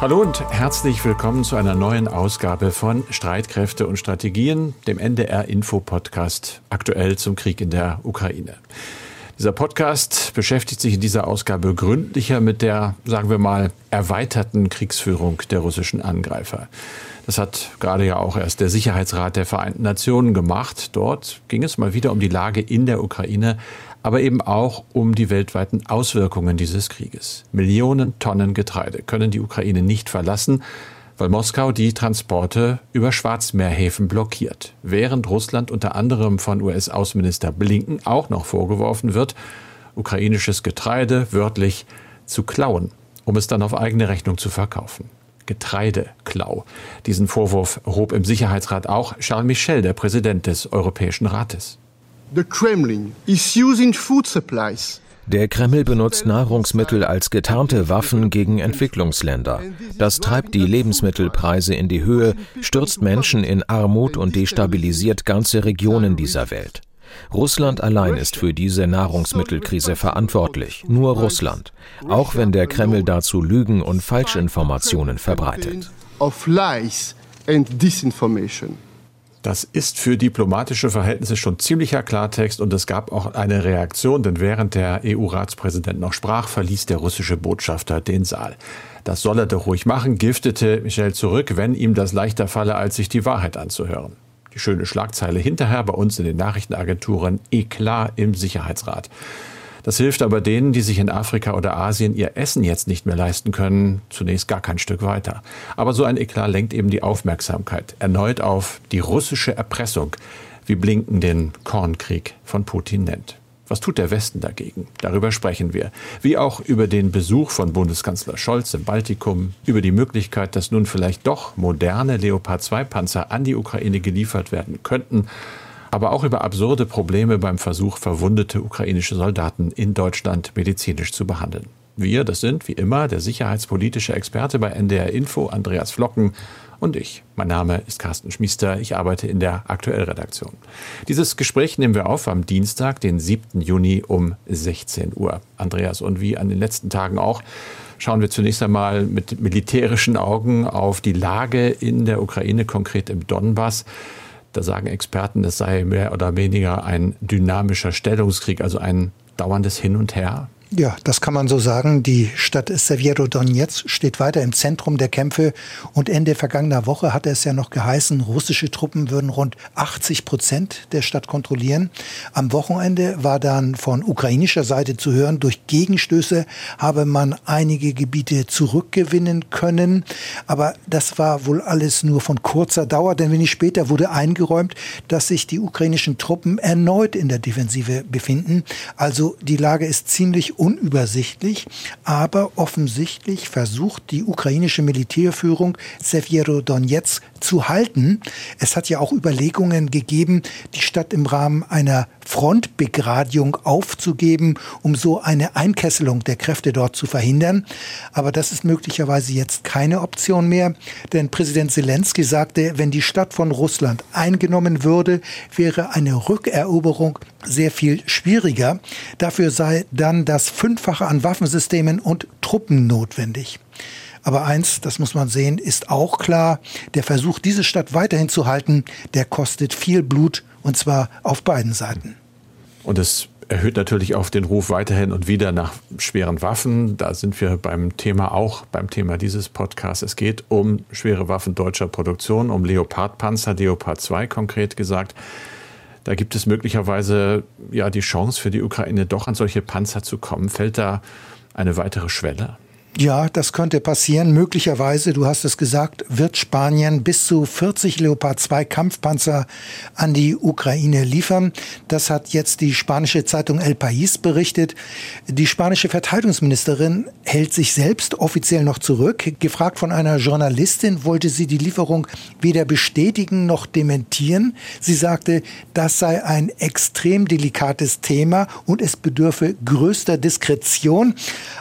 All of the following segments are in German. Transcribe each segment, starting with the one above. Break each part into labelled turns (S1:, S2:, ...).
S1: Hallo und herzlich willkommen zu einer neuen Ausgabe von Streitkräfte und Strategien, dem NDR Info Podcast aktuell zum Krieg in der Ukraine. Dieser Podcast beschäftigt sich in dieser Ausgabe gründlicher mit der, sagen wir mal, erweiterten Kriegsführung der russischen Angreifer. Das hat gerade ja auch erst der Sicherheitsrat der Vereinten Nationen gemacht. Dort ging es mal wieder um die Lage in der Ukraine, aber eben auch um die weltweiten Auswirkungen dieses Krieges. Millionen Tonnen Getreide können die Ukraine nicht verlassen, weil Moskau die Transporte über Schwarzmeerhäfen blockiert, während Russland unter anderem von US-Außenminister Blinken auch noch vorgeworfen wird, ukrainisches Getreide wörtlich zu klauen, um es dann auf eigene Rechnung zu verkaufen. Getreideklau. Diesen Vorwurf hob im Sicherheitsrat auch Charles Michel, der Präsident des Europäischen Rates.
S2: The Kremlin is using food supplies
S3: der Kreml benutzt Nahrungsmittel als getarnte Waffen gegen Entwicklungsländer. Das treibt die Lebensmittelpreise in die Höhe, stürzt Menschen in Armut und destabilisiert ganze Regionen dieser Welt. Russland allein ist für diese Nahrungsmittelkrise verantwortlich, nur Russland, auch wenn der Kreml dazu Lügen und Falschinformationen verbreitet.
S1: Das ist für diplomatische Verhältnisse schon ziemlicher Klartext und es gab auch eine Reaktion, denn während der EU-Ratspräsident noch sprach, verließ der russische Botschafter den Saal. Das soll er doch ruhig machen, giftete Michel zurück, wenn ihm das leichter falle, als sich die Wahrheit anzuhören. Die schöne Schlagzeile hinterher bei uns in den Nachrichtenagenturen Eklat im Sicherheitsrat. Das hilft aber denen, die sich in Afrika oder Asien ihr Essen jetzt nicht mehr leisten können, zunächst gar kein Stück weiter. Aber so ein Eklat lenkt eben die Aufmerksamkeit erneut auf die russische Erpressung, wie Blinken den Kornkrieg von Putin nennt. Was tut der Westen dagegen? Darüber sprechen wir. Wie auch über den Besuch von Bundeskanzler Scholz im Baltikum, über die Möglichkeit, dass nun vielleicht doch moderne Leopard 2 Panzer an die Ukraine geliefert werden könnten aber auch über absurde Probleme beim Versuch, verwundete ukrainische Soldaten in Deutschland medizinisch zu behandeln. Wir, das sind wie immer der sicherheitspolitische Experte bei NDR Info, Andreas Flocken und ich. Mein Name ist Carsten Schmiester, ich arbeite in der Aktuellredaktion. Dieses Gespräch nehmen wir auf am Dienstag, den 7. Juni um 16 Uhr. Andreas, und wie an den letzten Tagen auch, schauen wir zunächst einmal mit militärischen Augen auf die Lage in der Ukraine, konkret im Donbass. Da sagen Experten, es sei mehr oder weniger ein dynamischer Stellungskrieg, also ein dauerndes Hin und Her.
S4: Ja, das kann man so sagen. Die Stadt Severo-Donetsk steht weiter im Zentrum der Kämpfe und Ende vergangener Woche hatte es ja noch geheißen, russische Truppen würden rund 80 Prozent der Stadt kontrollieren. Am Wochenende war dann von ukrainischer Seite zu hören, durch Gegenstöße habe man einige Gebiete zurückgewinnen können. Aber das war wohl alles nur von kurzer Dauer, denn wenig später wurde eingeräumt, dass sich die ukrainischen Truppen erneut in der Defensive befinden. Also die Lage ist ziemlich unübersichtlich, aber offensichtlich versucht die ukrainische Militärführung Severo-Donetsk zu halten. Es hat ja auch Überlegungen gegeben, die Stadt im Rahmen einer Frontbegradigung aufzugeben, um so eine Einkesselung der Kräfte dort zu verhindern. Aber das ist möglicherweise jetzt keine Option mehr, denn Präsident Zelensky sagte, wenn die Stadt von Russland eingenommen würde, wäre eine Rückeroberung sehr viel schwieriger. Dafür sei dann das Fünffache an Waffensystemen und Truppen notwendig. Aber eins, das muss man sehen, ist auch klar, der Versuch, diese Stadt weiterhin zu halten, der kostet viel Blut und zwar auf beiden Seiten.
S1: Und es erhöht natürlich auch den Ruf weiterhin und wieder nach schweren Waffen. Da sind wir beim Thema auch, beim Thema dieses Podcasts. Es geht um schwere Waffen deutscher Produktion, um Leopardpanzer, Leopard 2 konkret gesagt. Da gibt es möglicherweise ja die Chance für die Ukraine doch an solche Panzer zu kommen. Fällt da eine weitere Schwelle?
S4: Ja, das könnte passieren. Möglicherweise, du hast es gesagt, wird Spanien bis zu 40 Leopard 2 Kampfpanzer an die Ukraine liefern. Das hat jetzt die spanische Zeitung El País berichtet. Die spanische Verteidigungsministerin hält sich selbst offiziell noch zurück. Gefragt von einer Journalistin, wollte sie die Lieferung weder bestätigen noch dementieren. Sie sagte, das sei ein extrem delikates Thema und es bedürfe größter Diskretion.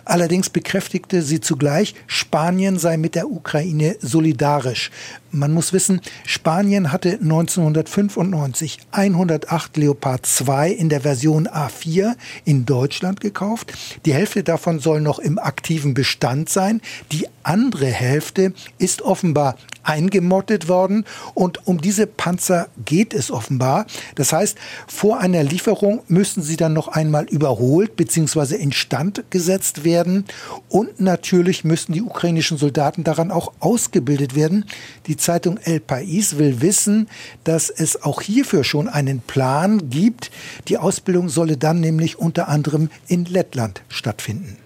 S4: Allerdings bekräftigte sie zugleich, Spanien sei mit der Ukraine solidarisch. Man muss wissen, Spanien hatte 1995 108 Leopard 2 in der Version A4 in Deutschland gekauft. Die Hälfte davon soll noch im aktiven Bestand sein. Die andere Hälfte ist offenbar eingemottet worden und um diese Panzer geht es offenbar. Das heißt, vor einer Lieferung müssen sie dann noch einmal überholt bzw. instand gesetzt werden und natürlich müssen die ukrainischen Soldaten daran auch ausgebildet werden. Die Zeitung El País will wissen, dass es auch hierfür schon einen Plan gibt. Die Ausbildung solle dann nämlich unter anderem in Lettland stattfinden.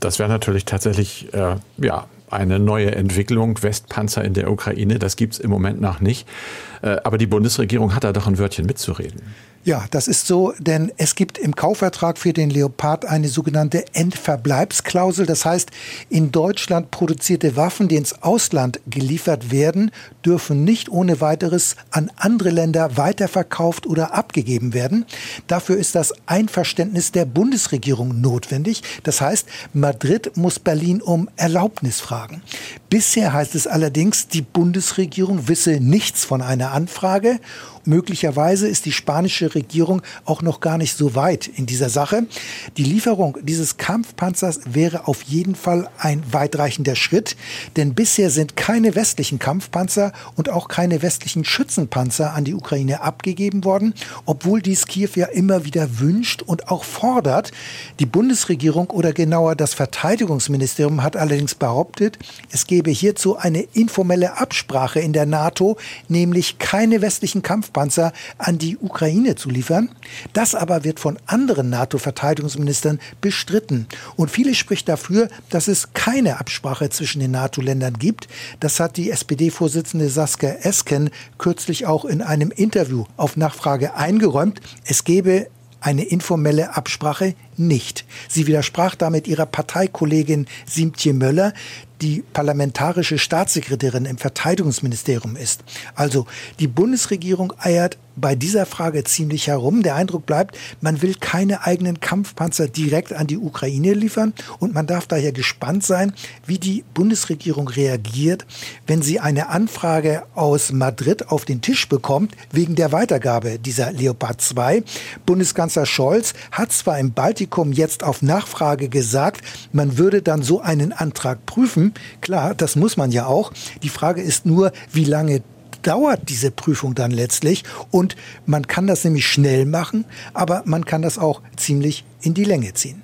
S1: Das wäre natürlich tatsächlich äh, ja, eine neue Entwicklung, Westpanzer in der Ukraine. Das gibt es im Moment noch nicht. Äh, aber die Bundesregierung hat da doch ein Wörtchen mitzureden.
S4: Ja, das ist so, denn es gibt im Kaufvertrag für den Leopard eine sogenannte Endverbleibsklausel. Das heißt, in Deutschland produzierte Waffen, die ins Ausland geliefert werden, dürfen nicht ohne weiteres an andere Länder weiterverkauft oder abgegeben werden. Dafür ist das Einverständnis der Bundesregierung notwendig. Das heißt, Madrid muss Berlin um Erlaubnis fragen. Bisher heißt es allerdings, die Bundesregierung wisse nichts von einer Anfrage Möglicherweise ist die spanische Regierung auch noch gar nicht so weit in dieser Sache. Die Lieferung dieses Kampfpanzers wäre auf jeden Fall ein weitreichender Schritt, denn bisher sind keine westlichen Kampfpanzer und auch keine westlichen Schützenpanzer an die Ukraine abgegeben worden, obwohl dies Kiew ja immer wieder wünscht und auch fordert. Die Bundesregierung oder genauer das Verteidigungsministerium hat allerdings behauptet, es gebe hierzu eine informelle Absprache in der NATO, nämlich keine westlichen Kampfpanzer Kampfpanzer an die Ukraine zu liefern. Das aber wird von anderen NATO-Verteidigungsministern bestritten. Und viele spricht dafür, dass es keine Absprache zwischen den NATO-Ländern gibt. Das hat die SPD-Vorsitzende Saskia Esken kürzlich auch in einem Interview auf Nachfrage eingeräumt. Es gebe eine informelle Absprache nicht. Sie widersprach damit ihrer Parteikollegin Simtje Möller, die parlamentarische Staatssekretärin im Verteidigungsministerium ist. Also die Bundesregierung eiert bei dieser Frage ziemlich herum. Der Eindruck bleibt, man will keine eigenen Kampfpanzer direkt an die Ukraine liefern und man darf daher gespannt sein, wie die Bundesregierung reagiert, wenn sie eine Anfrage aus Madrid auf den Tisch bekommt wegen der Weitergabe dieser Leopard 2. Bundeskanzler Scholz hat zwar im Baltikum jetzt auf Nachfrage gesagt, man würde dann so einen Antrag prüfen, Klar, das muss man ja auch. Die Frage ist nur, wie lange dauert diese Prüfung dann letztlich? Und man kann das nämlich schnell machen, aber man kann das auch ziemlich in die Länge ziehen.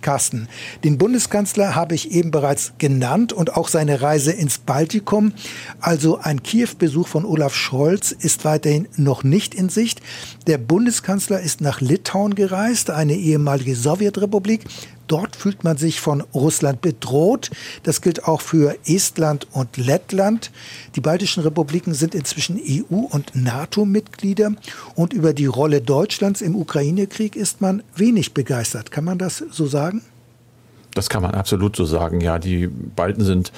S4: Carsten, den Bundeskanzler habe ich eben bereits genannt und auch seine Reise ins Baltikum. Also ein Kiew-Besuch von Olaf Scholz ist weiterhin noch nicht in Sicht. Der Bundeskanzler ist nach Litauen gereist, eine ehemalige Sowjetrepublik, Dort fühlt man sich von Russland bedroht. Das gilt auch für Estland und Lettland. Die baltischen Republiken sind inzwischen EU- und NATO-Mitglieder. Und über die Rolle Deutschlands im Ukraine-Krieg ist man wenig begeistert. Kann man das so sagen?
S1: Das kann man absolut so sagen. Ja, die Balten sind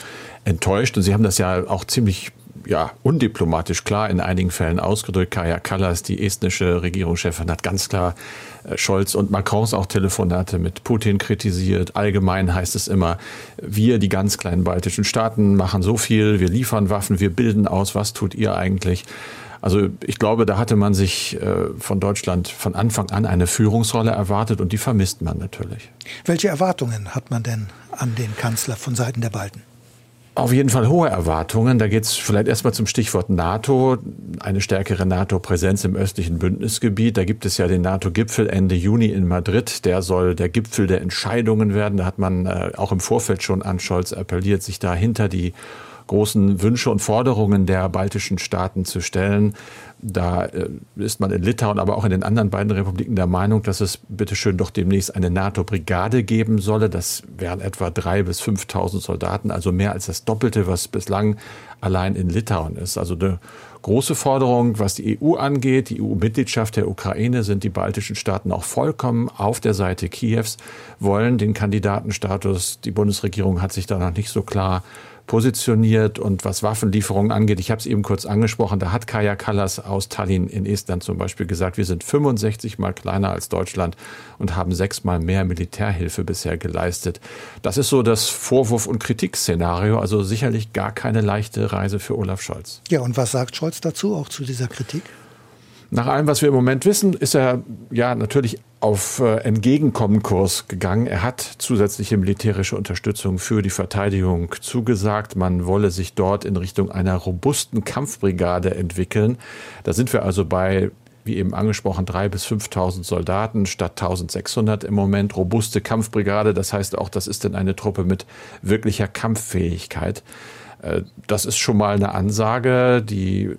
S1: enttäuscht und sie haben das ja auch ziemlich ja, undiplomatisch klar in einigen Fällen ausgedrückt. Kaja Kallas, die estnische Regierungschefin, hat ganz klar äh, Scholz und Macrons auch Telefonate mit Putin kritisiert. Allgemein heißt es immer, wir, die ganz kleinen baltischen Staaten, machen so viel, wir liefern Waffen, wir bilden aus, was tut ihr eigentlich? Also ich glaube, da hatte man sich äh, von Deutschland von Anfang an eine Führungsrolle erwartet und die vermisst man natürlich.
S4: Welche Erwartungen hat man denn an den Kanzler von Seiten der Balten?
S1: Auf jeden Fall hohe Erwartungen. Da geht es vielleicht erstmal zum Stichwort NATO, eine stärkere NATO-Präsenz im östlichen Bündnisgebiet. Da gibt es ja den NATO-Gipfel Ende Juni in Madrid. Der soll der Gipfel der Entscheidungen werden. Da hat man äh, auch im Vorfeld schon an Scholz appelliert, sich da hinter die großen Wünsche und Forderungen der baltischen Staaten zu stellen. Da äh, ist man in Litauen, aber auch in den anderen beiden Republiken der Meinung, dass es bitteschön doch demnächst eine NATO-Brigade geben solle. Das wären etwa 3.000 bis 5.000 Soldaten, also mehr als das Doppelte, was bislang allein in Litauen ist. Also eine große Forderung, was die EU angeht. Die EU-Mitgliedschaft der Ukraine sind die baltischen Staaten auch vollkommen auf der Seite Kiews, wollen den Kandidatenstatus. Die Bundesregierung hat sich da noch nicht so klar positioniert und was Waffenlieferungen angeht, ich habe es eben kurz angesprochen, da hat Kaya Kallas aus Tallinn in Estland zum Beispiel gesagt, wir sind 65 mal kleiner als Deutschland und haben sechsmal mehr Militärhilfe bisher geleistet. Das ist so das Vorwurf- und Kritikszenario, also sicherlich gar keine leichte Reise für Olaf Scholz.
S4: Ja, und was sagt Scholz dazu, auch zu dieser Kritik?
S1: Nach allem, was wir im Moment wissen, ist er ja natürlich auf äh, Entgegenkommenkurs gegangen. Er hat zusätzliche militärische Unterstützung für die Verteidigung zugesagt. Man wolle sich dort in Richtung einer robusten Kampfbrigade entwickeln. Da sind wir also bei wie eben angesprochen, 3.000 bis 5.000 Soldaten statt 1.600 im Moment. Robuste Kampfbrigade, das heißt auch, das ist dann eine Truppe mit wirklicher Kampffähigkeit. Äh, das ist schon mal eine Ansage. Die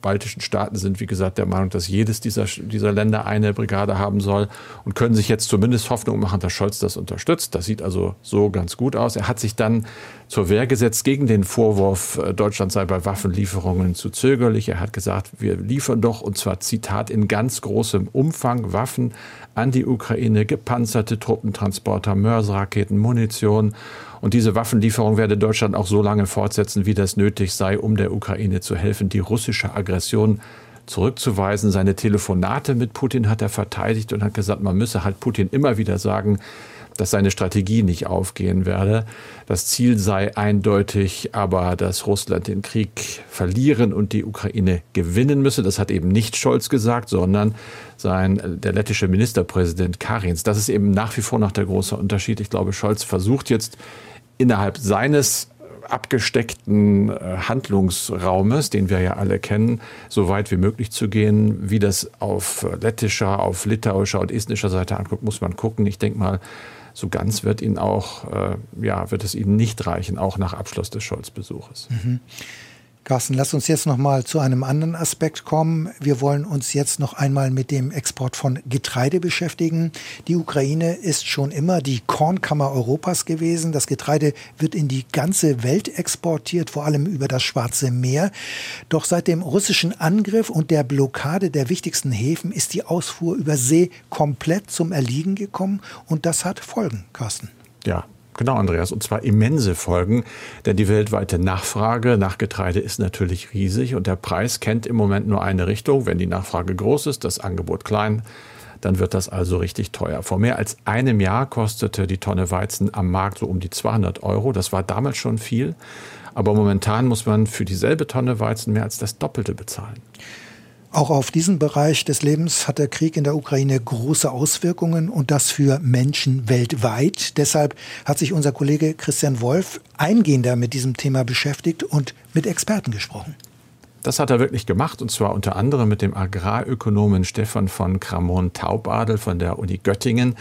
S1: baltischen Staaten sind, wie gesagt, der Meinung, dass jedes dieser, dieser Länder eine Brigade haben soll und können sich jetzt zumindest Hoffnung machen, dass Scholz das unterstützt. Das sieht also so ganz gut aus. Er hat sich dann zur Wehr gesetzt gegen den Vorwurf, äh, Deutschland sei bei Waffenlieferungen zu zögerlich. Er hat gesagt, wir liefern doch, und zwar Zitat, in ganz großem Umfang Waffen an die Ukraine, gepanzerte Truppentransporter, Mörserraketen, Munition und diese Waffenlieferung werde Deutschland auch so lange fortsetzen, wie das nötig sei, um der Ukraine zu helfen, die russische Aggression zurückzuweisen. Seine Telefonate mit Putin hat er verteidigt und hat gesagt, man müsse halt Putin immer wieder sagen, dass seine Strategie nicht aufgehen werde. Das Ziel sei eindeutig, aber dass Russland den Krieg verlieren und die Ukraine gewinnen müsse. Das hat eben nicht Scholz gesagt, sondern sein, der lettische Ministerpräsident Karins. Das ist eben nach wie vor noch der große Unterschied. Ich glaube, Scholz versucht jetzt innerhalb seines abgesteckten äh, Handlungsraumes, den wir ja alle kennen, so weit wie möglich zu gehen. Wie das auf lettischer, auf litauischer und estnischer Seite anguckt, muss man gucken. Ich denke mal, so ganz wird ihn auch, äh, ja, wird es ihnen nicht reichen, auch nach Abschluss des Scholz-Besuches. Mhm.
S4: Carsten, lass uns jetzt noch mal zu einem anderen Aspekt kommen. Wir wollen uns jetzt noch einmal mit dem Export von Getreide beschäftigen. Die Ukraine ist schon immer die Kornkammer Europas gewesen. Das Getreide wird in die ganze Welt exportiert, vor allem über das Schwarze Meer. Doch seit dem russischen Angriff und der Blockade der wichtigsten Häfen ist die Ausfuhr über See komplett zum Erliegen gekommen und das hat Folgen, Carsten.
S1: Ja, Genau, Andreas, und zwar immense Folgen, denn die weltweite Nachfrage nach Getreide ist natürlich riesig und der Preis kennt im Moment nur eine Richtung. Wenn die Nachfrage groß ist, das Angebot klein, dann wird das also richtig teuer. Vor mehr als einem Jahr kostete die Tonne Weizen am Markt so um die 200 Euro. Das war damals schon viel, aber momentan muss man für dieselbe Tonne Weizen mehr als das Doppelte bezahlen.
S4: Auch auf diesen Bereich des Lebens hat der Krieg in der Ukraine große Auswirkungen und das für Menschen weltweit. Deshalb hat sich unser Kollege Christian Wolf eingehender mit diesem Thema beschäftigt und mit Experten gesprochen.
S1: Das hat er wirklich gemacht und zwar unter anderem mit dem Agrarökonomen Stefan von Kramon-Taubadel von der Uni Göttingen.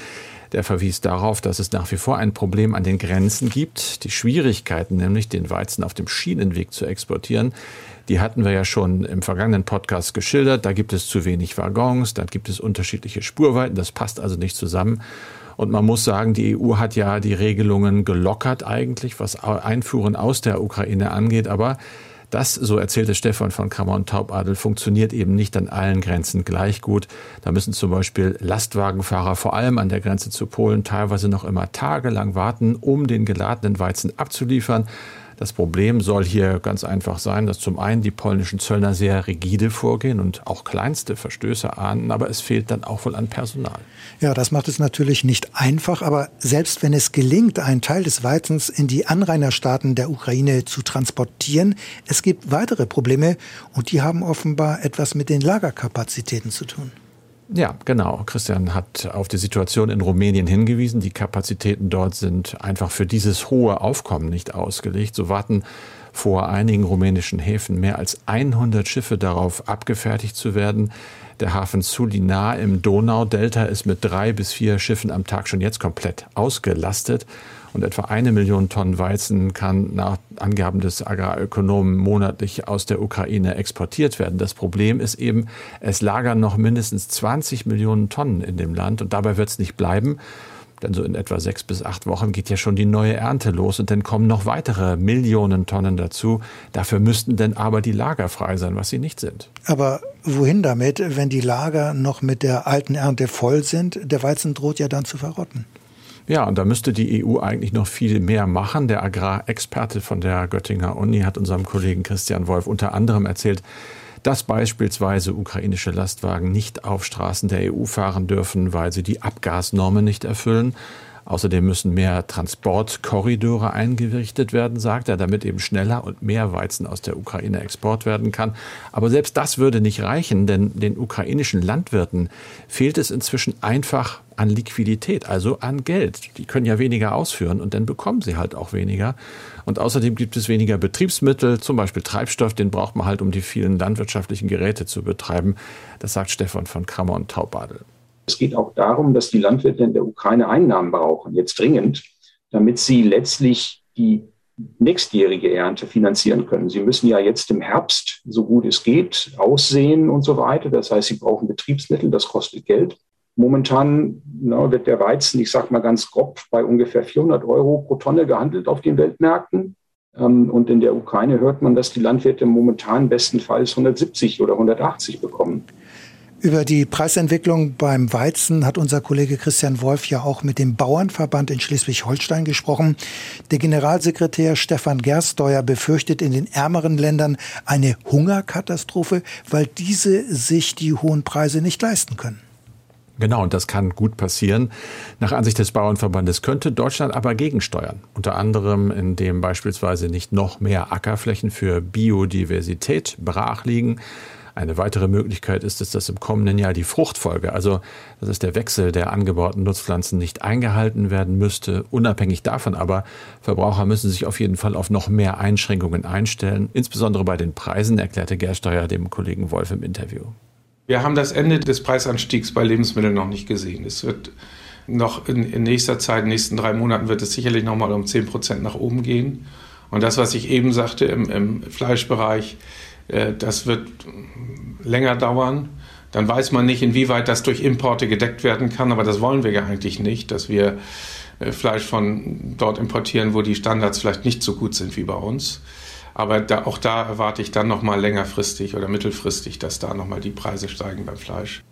S1: Der verwies darauf, dass es nach wie vor ein Problem an den Grenzen gibt. Die Schwierigkeiten, nämlich den Weizen auf dem Schienenweg zu exportieren, die hatten wir ja schon im vergangenen Podcast geschildert. Da gibt es zu wenig Waggons, da gibt es unterschiedliche Spurweiten. Das passt also nicht zusammen. Und man muss sagen, die EU hat ja die Regelungen gelockert eigentlich, was Einfuhren aus der Ukraine angeht. Aber das, so erzählte Stefan von Kammer und Taubadel, funktioniert eben nicht an allen Grenzen gleich gut. Da müssen zum Beispiel Lastwagenfahrer vor allem an der Grenze zu Polen teilweise noch immer tagelang warten, um den geladenen Weizen abzuliefern. Das Problem soll hier ganz einfach sein, dass zum einen die polnischen Zöllner sehr rigide vorgehen und auch kleinste Verstöße ahnden, aber es fehlt dann auch wohl an Personal.
S4: Ja, das macht es natürlich nicht einfach, aber selbst wenn es gelingt, einen Teil des Weizens in die Anrainerstaaten der Ukraine zu transportieren, es gibt weitere Probleme und die haben offenbar etwas mit den Lagerkapazitäten zu tun.
S1: Ja, genau. Christian hat auf die Situation in Rumänien hingewiesen. Die Kapazitäten dort sind einfach für dieses hohe Aufkommen nicht ausgelegt. So warten vor einigen rumänischen Häfen mehr als 100 Schiffe darauf, abgefertigt zu werden. Der Hafen Sulina im Donaudelta ist mit drei bis vier Schiffen am Tag schon jetzt komplett ausgelastet und etwa eine Million Tonnen Weizen kann nach Angaben des Agrarökonomen monatlich aus der Ukraine exportiert werden. Das Problem ist eben, es lagern noch mindestens 20 Millionen Tonnen in dem Land und dabei wird es nicht bleiben. Denn so in etwa sechs bis acht Wochen geht ja schon die neue Ernte los und dann kommen noch weitere Millionen Tonnen dazu. Dafür müssten denn aber die Lager frei sein, was sie nicht sind.
S4: Aber wohin damit, wenn die Lager noch mit der alten Ernte voll sind? Der Weizen droht ja dann zu verrotten.
S1: Ja, und da müsste die EU eigentlich noch viel mehr machen. Der Agrarexperte von der Göttinger Uni hat unserem Kollegen Christian Wolf unter anderem erzählt, dass beispielsweise ukrainische Lastwagen nicht auf Straßen der EU fahren dürfen, weil sie die Abgasnormen nicht erfüllen. Außerdem müssen mehr Transportkorridore eingerichtet werden, sagt er, damit eben schneller und mehr Weizen aus der Ukraine export werden kann. Aber selbst das würde nicht reichen, denn den ukrainischen Landwirten fehlt es inzwischen einfach an Liquidität, also an Geld. Die können ja weniger ausführen und dann bekommen sie halt auch weniger. Und außerdem gibt es weniger Betriebsmittel, zum Beispiel Treibstoff, den braucht man halt, um die vielen landwirtschaftlichen Geräte zu betreiben. Das sagt Stefan von Krammer und Taubadel.
S5: Es geht auch darum, dass die Landwirte in der Ukraine Einnahmen brauchen, jetzt dringend, damit sie letztlich die nächstjährige Ernte finanzieren können. Sie müssen ja jetzt im Herbst, so gut es geht, aussehen und so weiter. Das heißt, sie brauchen Betriebsmittel, das kostet Geld. Momentan na, wird der Weizen, ich sage mal ganz grob, bei ungefähr 400 Euro pro Tonne gehandelt auf den Weltmärkten. Ähm, und in der Ukraine hört man, dass die Landwirte momentan bestenfalls 170 oder 180 bekommen.
S4: Über die Preisentwicklung beim Weizen hat unser Kollege Christian Wolf ja auch mit dem Bauernverband in Schleswig-Holstein gesprochen. Der Generalsekretär Stefan Gersteuer befürchtet in den ärmeren Ländern eine Hungerkatastrophe, weil diese sich die hohen Preise nicht leisten können.
S1: Genau, und das kann gut passieren. Nach Ansicht des Bauernverbandes könnte Deutschland aber gegensteuern. Unter anderem, indem beispielsweise nicht noch mehr Ackerflächen für Biodiversität brach liegen, eine weitere Möglichkeit ist es, dass im kommenden Jahr die Fruchtfolge, also das ist der Wechsel der angebauten Nutzpflanzen, nicht eingehalten werden müsste. Unabhängig davon aber, Verbraucher müssen sich auf jeden Fall auf noch mehr Einschränkungen einstellen, insbesondere bei den Preisen, erklärte Gersteuer dem Kollegen Wolf im Interview.
S6: Wir haben das Ende des Preisanstiegs bei Lebensmitteln noch nicht gesehen. Es wird noch in, in nächster Zeit, in den nächsten drei Monaten, wird es sicherlich noch mal um 10 Prozent nach oben gehen. Und das, was ich eben sagte im, im Fleischbereich, das wird länger dauern. Dann weiß man nicht, inwieweit das durch Importe gedeckt werden kann, aber das wollen wir ja eigentlich nicht, dass wir äh, Fleisch von dort importieren, wo die Standards vielleicht nicht so gut sind wie bei uns. Aber da, auch da erwarte ich dann noch mal längerfristig oder mittelfristig, dass da noch mal die Preise steigen beim Fleisch.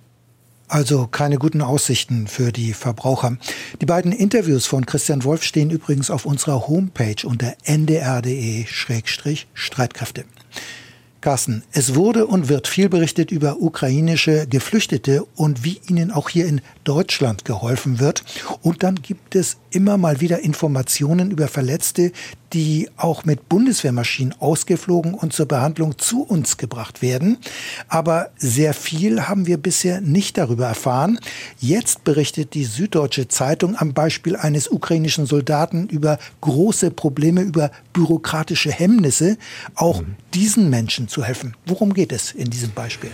S4: Also keine guten Aussichten für die Verbraucher. Die beiden Interviews von Christian Wolf stehen übrigens auf unserer Homepage unter ndr.de-streitkräfte. Carsten, es wurde und wird viel berichtet über ukrainische Geflüchtete und wie ihnen auch hier in Deutschland geholfen wird. Und dann gibt es immer mal wieder Informationen über Verletzte, die auch mit Bundeswehrmaschinen ausgeflogen und zur Behandlung zu uns gebracht werden. Aber sehr viel haben wir bisher nicht darüber erfahren. Jetzt berichtet die Süddeutsche Zeitung am Beispiel eines ukrainischen Soldaten über große Probleme, über bürokratische Hemmnisse, auch mhm. diesen Menschen zu helfen. Worum geht es in diesem Beispiel?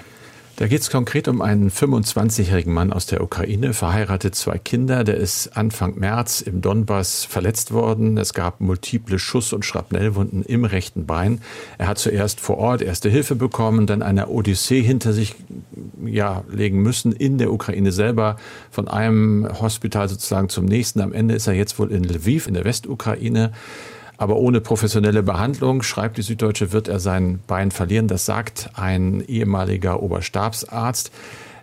S1: Da geht es konkret um einen 25-jährigen Mann aus der Ukraine, verheiratet zwei Kinder. Der ist Anfang März im Donbass verletzt worden. Es gab multiple Schuss- und Schrapnellwunden im rechten Bein. Er hat zuerst vor Ort erste Hilfe bekommen, dann eine Odyssee hinter sich ja, legen müssen in der Ukraine selber, von einem Hospital sozusagen zum nächsten. Am Ende ist er jetzt wohl in Lviv in der Westukraine. Aber ohne professionelle Behandlung, schreibt die Süddeutsche, wird er sein Bein verlieren. Das sagt ein ehemaliger Oberstabsarzt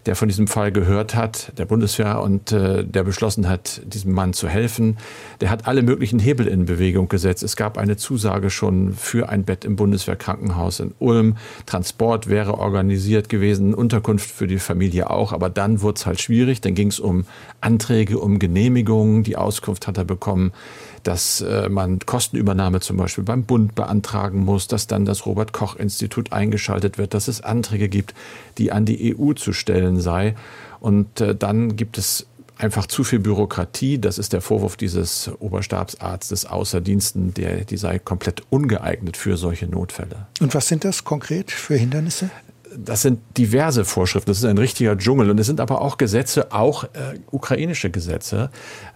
S1: der von diesem Fall gehört hat, der Bundeswehr, und äh, der beschlossen hat, diesem Mann zu helfen. Der hat alle möglichen Hebel in Bewegung gesetzt. Es gab eine Zusage schon für ein Bett im Bundeswehrkrankenhaus in Ulm. Transport wäre organisiert gewesen, Unterkunft für die Familie auch. Aber dann wurde es halt schwierig. Dann ging es um Anträge, um Genehmigungen. Die Auskunft hat er bekommen dass äh, man Kostenübernahme zum Beispiel beim Bund beantragen muss, dass dann das Robert Koch Institut eingeschaltet wird, dass es Anträge gibt, die an die EU zu stellen sei. Und äh, dann gibt es einfach zu viel Bürokratie. Das ist der Vorwurf dieses Oberstabsarztes außer Diensten, der, die sei komplett ungeeignet für solche Notfälle.
S4: Und was sind das konkret für Hindernisse?
S1: Das sind diverse Vorschriften, das ist ein richtiger Dschungel und es sind aber auch Gesetze, auch äh, ukrainische Gesetze.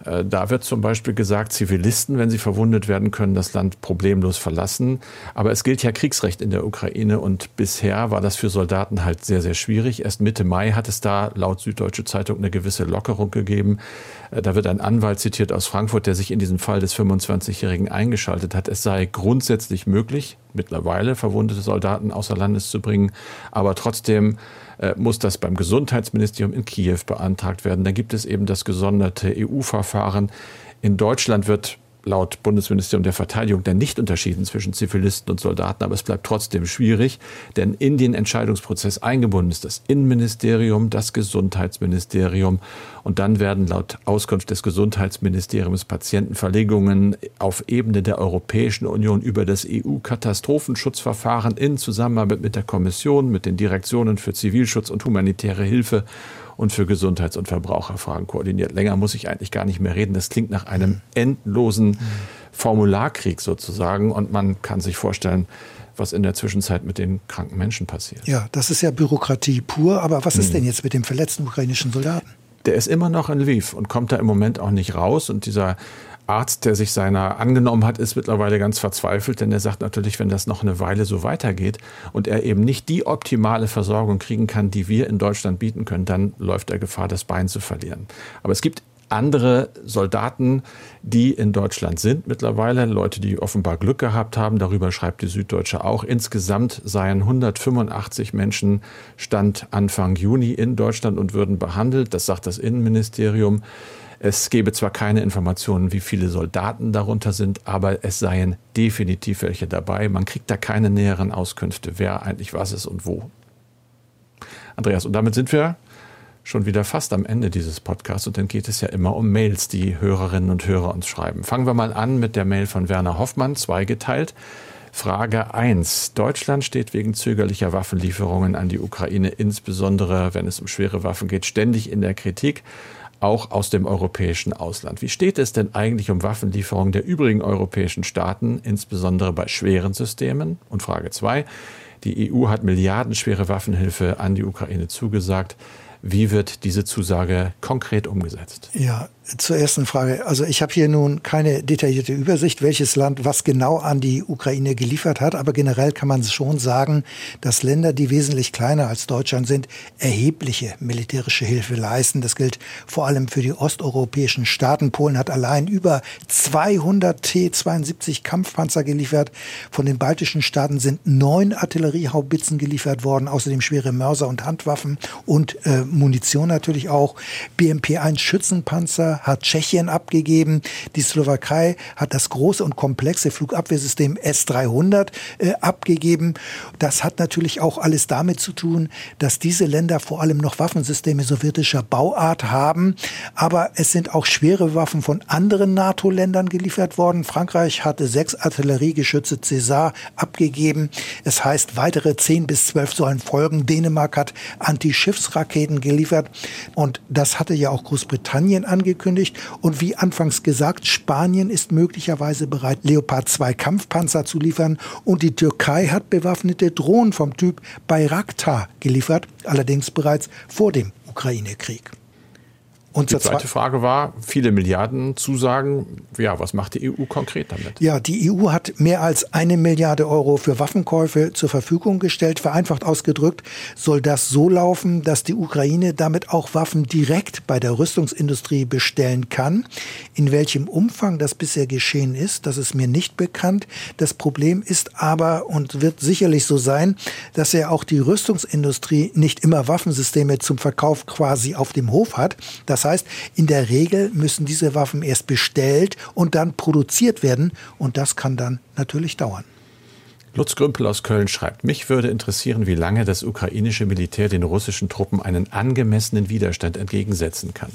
S1: Äh, da wird zum Beispiel gesagt, Zivilisten, wenn sie verwundet werden, können das Land problemlos verlassen. Aber es gilt ja Kriegsrecht in der Ukraine und bisher war das für Soldaten halt sehr, sehr schwierig. Erst Mitte Mai hat es da laut Süddeutsche Zeitung eine gewisse Lockerung gegeben. Äh, da wird ein Anwalt zitiert aus Frankfurt, der sich in diesem Fall des 25-Jährigen eingeschaltet hat. Es sei grundsätzlich möglich, mittlerweile verwundete Soldaten außer Landes zu bringen, aber trotzdem äh, muss das beim Gesundheitsministerium in Kiew beantragt werden. Dann gibt es eben das gesonderte EU-Verfahren. In Deutschland wird laut Bundesministerium der Verteidigung dann nicht unterschieden zwischen Zivilisten und Soldaten, aber es bleibt trotzdem schwierig, denn in den Entscheidungsprozess eingebunden ist das Innenministerium, das Gesundheitsministerium und dann werden laut Auskunft des Gesundheitsministeriums Patientenverlegungen auf Ebene der Europäischen Union über das EU-Katastrophenschutzverfahren in Zusammenarbeit mit der Kommission, mit den Direktionen für Zivilschutz und humanitäre Hilfe und für Gesundheits- und Verbraucherfragen koordiniert. Länger muss ich eigentlich gar nicht mehr reden. Das klingt nach einem endlosen Formularkrieg sozusagen und man kann sich vorstellen, was in der Zwischenzeit mit den kranken Menschen passiert.
S4: Ja, das ist ja Bürokratie pur. Aber was ist hm. denn jetzt mit dem verletzten ukrainischen Soldaten?
S1: Der ist immer noch in Lviv und kommt da im Moment auch nicht raus. Und dieser Arzt, der sich seiner angenommen hat, ist mittlerweile ganz verzweifelt, denn er sagt natürlich, wenn das noch eine Weile so weitergeht und er eben nicht die optimale Versorgung kriegen kann, die wir in Deutschland bieten können, dann läuft er Gefahr, das Bein zu verlieren. Aber es gibt andere Soldaten, die in Deutschland sind mittlerweile, Leute, die offenbar Glück gehabt haben. Darüber schreibt die Süddeutsche auch. Insgesamt seien 185 Menschen Stand Anfang Juni in Deutschland und würden behandelt. Das sagt das Innenministerium. Es gebe zwar keine Informationen, wie viele Soldaten darunter sind, aber es seien definitiv welche dabei. Man kriegt da keine näheren Auskünfte, wer eigentlich was ist und wo. Andreas, und damit sind wir schon wieder fast am Ende dieses Podcasts und dann geht es ja immer um Mails, die Hörerinnen und Hörer uns schreiben. Fangen wir mal an mit der Mail von Werner Hoffmann, zweigeteilt. Frage 1. Deutschland steht wegen zögerlicher Waffenlieferungen an die Ukraine, insbesondere wenn es um schwere Waffen geht, ständig in der Kritik auch aus dem europäischen Ausland. Wie steht es denn eigentlich um Waffenlieferungen der übrigen europäischen Staaten, insbesondere bei schweren Systemen? Und Frage zwei. Die EU hat milliardenschwere Waffenhilfe an die Ukraine zugesagt. Wie wird diese Zusage konkret umgesetzt?
S4: Ja, zur ersten Frage. Also ich habe hier nun keine detaillierte Übersicht, welches Land was genau an die Ukraine geliefert hat. Aber generell kann man schon sagen, dass Länder, die wesentlich kleiner als Deutschland sind, erhebliche militärische Hilfe leisten. Das gilt vor allem für die osteuropäischen Staaten. Polen hat allein über 200 T-72 Kampfpanzer geliefert. Von den baltischen Staaten sind neun Artilleriehaubitzen geliefert worden, außerdem schwere Mörser und Handwaffen und äh, Munition natürlich auch. BMP-1 Schützenpanzer hat Tschechien abgegeben. Die Slowakei hat das große und komplexe Flugabwehrsystem S-300 äh, abgegeben. Das hat natürlich auch alles damit zu tun, dass diese Länder vor allem noch Waffensysteme sowjetischer Bauart haben. Aber es sind auch schwere Waffen von anderen NATO-Ländern geliefert worden. Frankreich hatte sechs Artilleriegeschütze César abgegeben. Es heißt, weitere zehn bis zwölf sollen folgen. Dänemark hat Antischiffsraketen geliefert. Und das hatte ja auch Großbritannien angekündigt angekündigt. Und wie anfangs gesagt, Spanien ist möglicherweise bereit, Leopard 2 Kampfpanzer zu liefern. Und die Türkei hat bewaffnete Drohnen vom Typ Bayraktar geliefert, allerdings bereits vor dem Ukraine-Krieg.
S1: Und die zweite Frage war, viele Milliarden Zusagen. Ja, was macht die EU konkret damit?
S4: Ja, die EU hat mehr als eine Milliarde Euro für Waffenkäufe zur Verfügung gestellt. Vereinfacht ausgedrückt soll das so laufen, dass die Ukraine damit auch Waffen direkt bei der Rüstungsindustrie bestellen kann. In welchem Umfang das bisher geschehen ist, das ist mir nicht bekannt. Das Problem ist aber und wird sicherlich so sein, dass ja auch die Rüstungsindustrie nicht immer Waffensysteme zum Verkauf quasi auf dem Hof hat. Das das heißt, in der Regel müssen diese Waffen erst bestellt und dann produziert werden und das kann dann natürlich dauern.
S1: Lutz Grümpel aus Köln schreibt, mich würde interessieren, wie lange das ukrainische Militär den russischen Truppen einen angemessenen Widerstand entgegensetzen kann.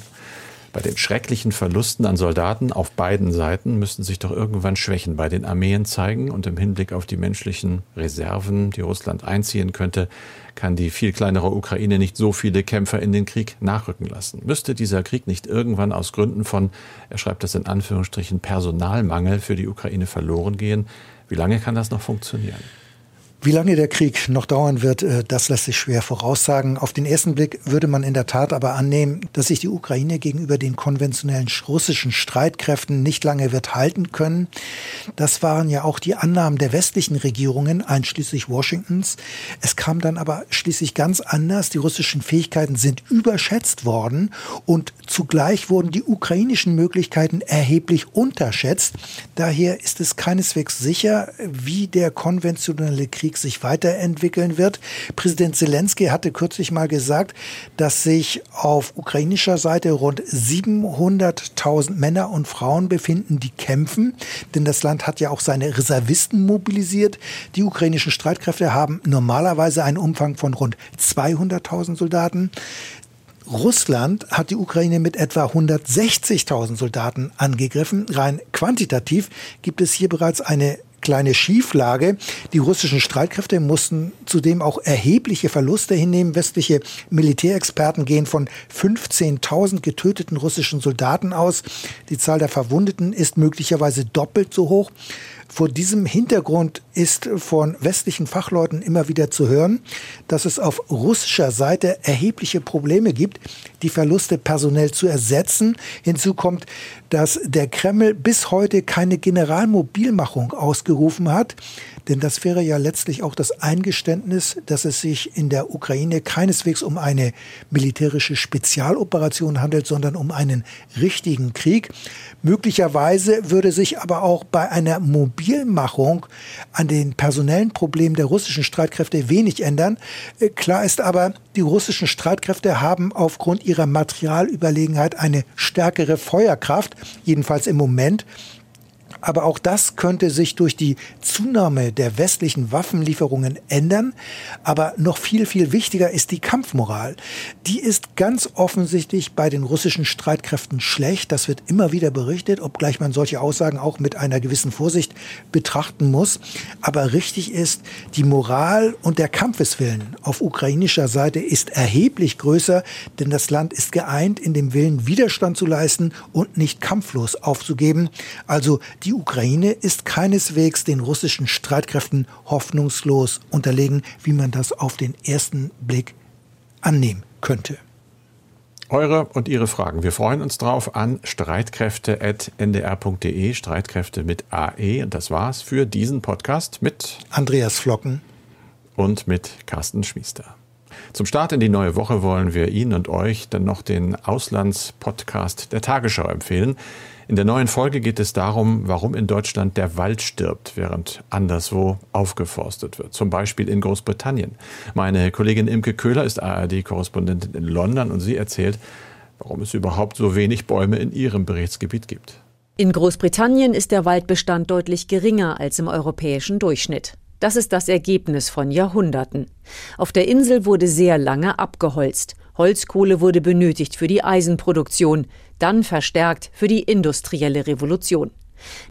S1: Bei den schrecklichen Verlusten an Soldaten auf beiden Seiten müssten sich doch irgendwann Schwächen bei den Armeen zeigen und im Hinblick auf die menschlichen Reserven, die Russland einziehen könnte, kann die viel kleinere Ukraine nicht so viele Kämpfer in den Krieg nachrücken lassen. Müsste dieser Krieg nicht irgendwann aus Gründen von, er schreibt das in Anführungsstrichen, Personalmangel für die Ukraine verloren gehen? Wie lange kann das noch funktionieren?
S4: Wie lange der Krieg noch dauern wird, äh, das lässt sich schwer voraussagen. Auf den ersten Blick würde man in der Tat aber annehmen, dass sich die Ukraine gegenüber den konventionellen russischen Streitkräften nicht lange wird halten können. Das waren ja auch die Annahmen der westlichen Regierungen, einschließlich Washingtons. Es kam dann aber schließlich ganz anders. Die russischen Fähigkeiten sind überschätzt worden und zugleich wurden die ukrainischen Möglichkeiten erheblich unterschätzt. Daher ist es keineswegs sicher, wie der konventionelle Krieg Krieg sich weiterentwickeln wird. Präsident Zelensky hatte kürzlich mal gesagt, dass sich auf ukrainischer Seite rund 700.000 Männer und Frauen befinden, die kämpfen. Denn das Land hat ja auch seine Reservisten mobilisiert. Die ukrainischen Streitkräfte haben normalerweise einen Umfang von rund 200.000 Soldaten. Russland hat die Ukraine mit etwa 160.000 Soldaten angegriffen. Rein quantitativ gibt es hier bereits eine kleine Schieflage. Die russischen Streitkräfte mussten zudem auch erhebliche Verluste hinnehmen. Westliche Militärexperten gehen von 15.000 getöteten russischen Soldaten aus. Die Zahl der Verwundeten ist möglicherweise doppelt so hoch. Vor diesem Hintergrund ist von westlichen Fachleuten immer wieder zu hören, dass es auf russischer Seite erhebliche Probleme gibt, die Verluste personell zu ersetzen. Hinzu kommt, dass der Kreml bis heute keine Generalmobilmachung ausgerufen hat. Denn das wäre ja letztlich auch das Eingeständnis, dass es sich in der Ukraine keineswegs um eine militärische Spezialoperation handelt, sondern um einen richtigen Krieg. Möglicherweise würde sich aber auch bei einer Mobilmachung an den personellen Problemen der russischen Streitkräfte wenig ändern. Äh, klar ist aber, die russischen Streitkräfte haben aufgrund ihrer Materialüberlegenheit eine stärkere Feuerkraft, jedenfalls im Moment. Aber auch das könnte sich durch die Zunahme der westlichen Waffenlieferungen ändern. Aber noch viel, viel wichtiger ist die Kampfmoral. Die ist ganz offensichtlich bei den russischen Streitkräften schlecht. Das wird immer wieder berichtet, obgleich man solche Aussagen auch mit einer gewissen Vorsicht betrachten muss. Aber richtig ist, die Moral und der Kampfeswillen auf ukrainischer Seite ist erheblich größer, denn das Land ist geeint in dem Willen, Widerstand zu leisten und nicht kampflos aufzugeben. Also die Ukraine ist keineswegs den russischen Streitkräften hoffnungslos unterlegen, wie man das auf den ersten Blick annehmen könnte.
S1: Eure und Ihre Fragen. Wir freuen uns drauf an streitkräfte.ndr.de, Streitkräfte mit AE. Und das war's für diesen Podcast mit
S4: Andreas Flocken
S1: und mit Carsten Schmiester. Zum Start in die neue Woche wollen wir Ihnen und euch dann noch den Auslandspodcast der Tagesschau empfehlen. In der neuen Folge geht es darum, warum in Deutschland der Wald stirbt, während anderswo aufgeforstet wird. Zum Beispiel in Großbritannien. Meine Kollegin Imke Köhler ist ARD-Korrespondentin in London und sie erzählt, warum es überhaupt so wenig Bäume in ihrem Berichtsgebiet gibt.
S7: In Großbritannien ist der Waldbestand deutlich geringer als im europäischen Durchschnitt. Das ist das Ergebnis von Jahrhunderten. Auf der Insel wurde sehr lange abgeholzt. Holzkohle wurde benötigt für die Eisenproduktion dann verstärkt für die industrielle Revolution.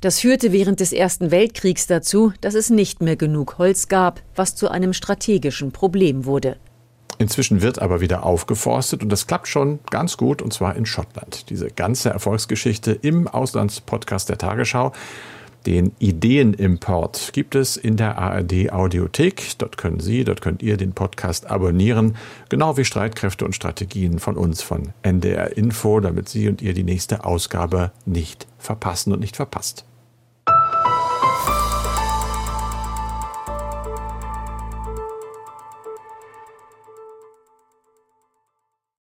S7: Das führte während des Ersten Weltkriegs dazu, dass es nicht mehr genug Holz gab, was zu einem strategischen Problem wurde.
S1: Inzwischen wird aber wieder aufgeforstet und das klappt schon ganz gut und zwar in Schottland. Diese ganze Erfolgsgeschichte im Auslandspodcast der Tagesschau den Ideenimport gibt es in der ARD Audiothek. Dort können Sie, dort könnt ihr den Podcast abonnieren, genau wie Streitkräfte und Strategien von uns von NDR Info, damit Sie und ihr die nächste Ausgabe nicht verpassen und nicht verpasst.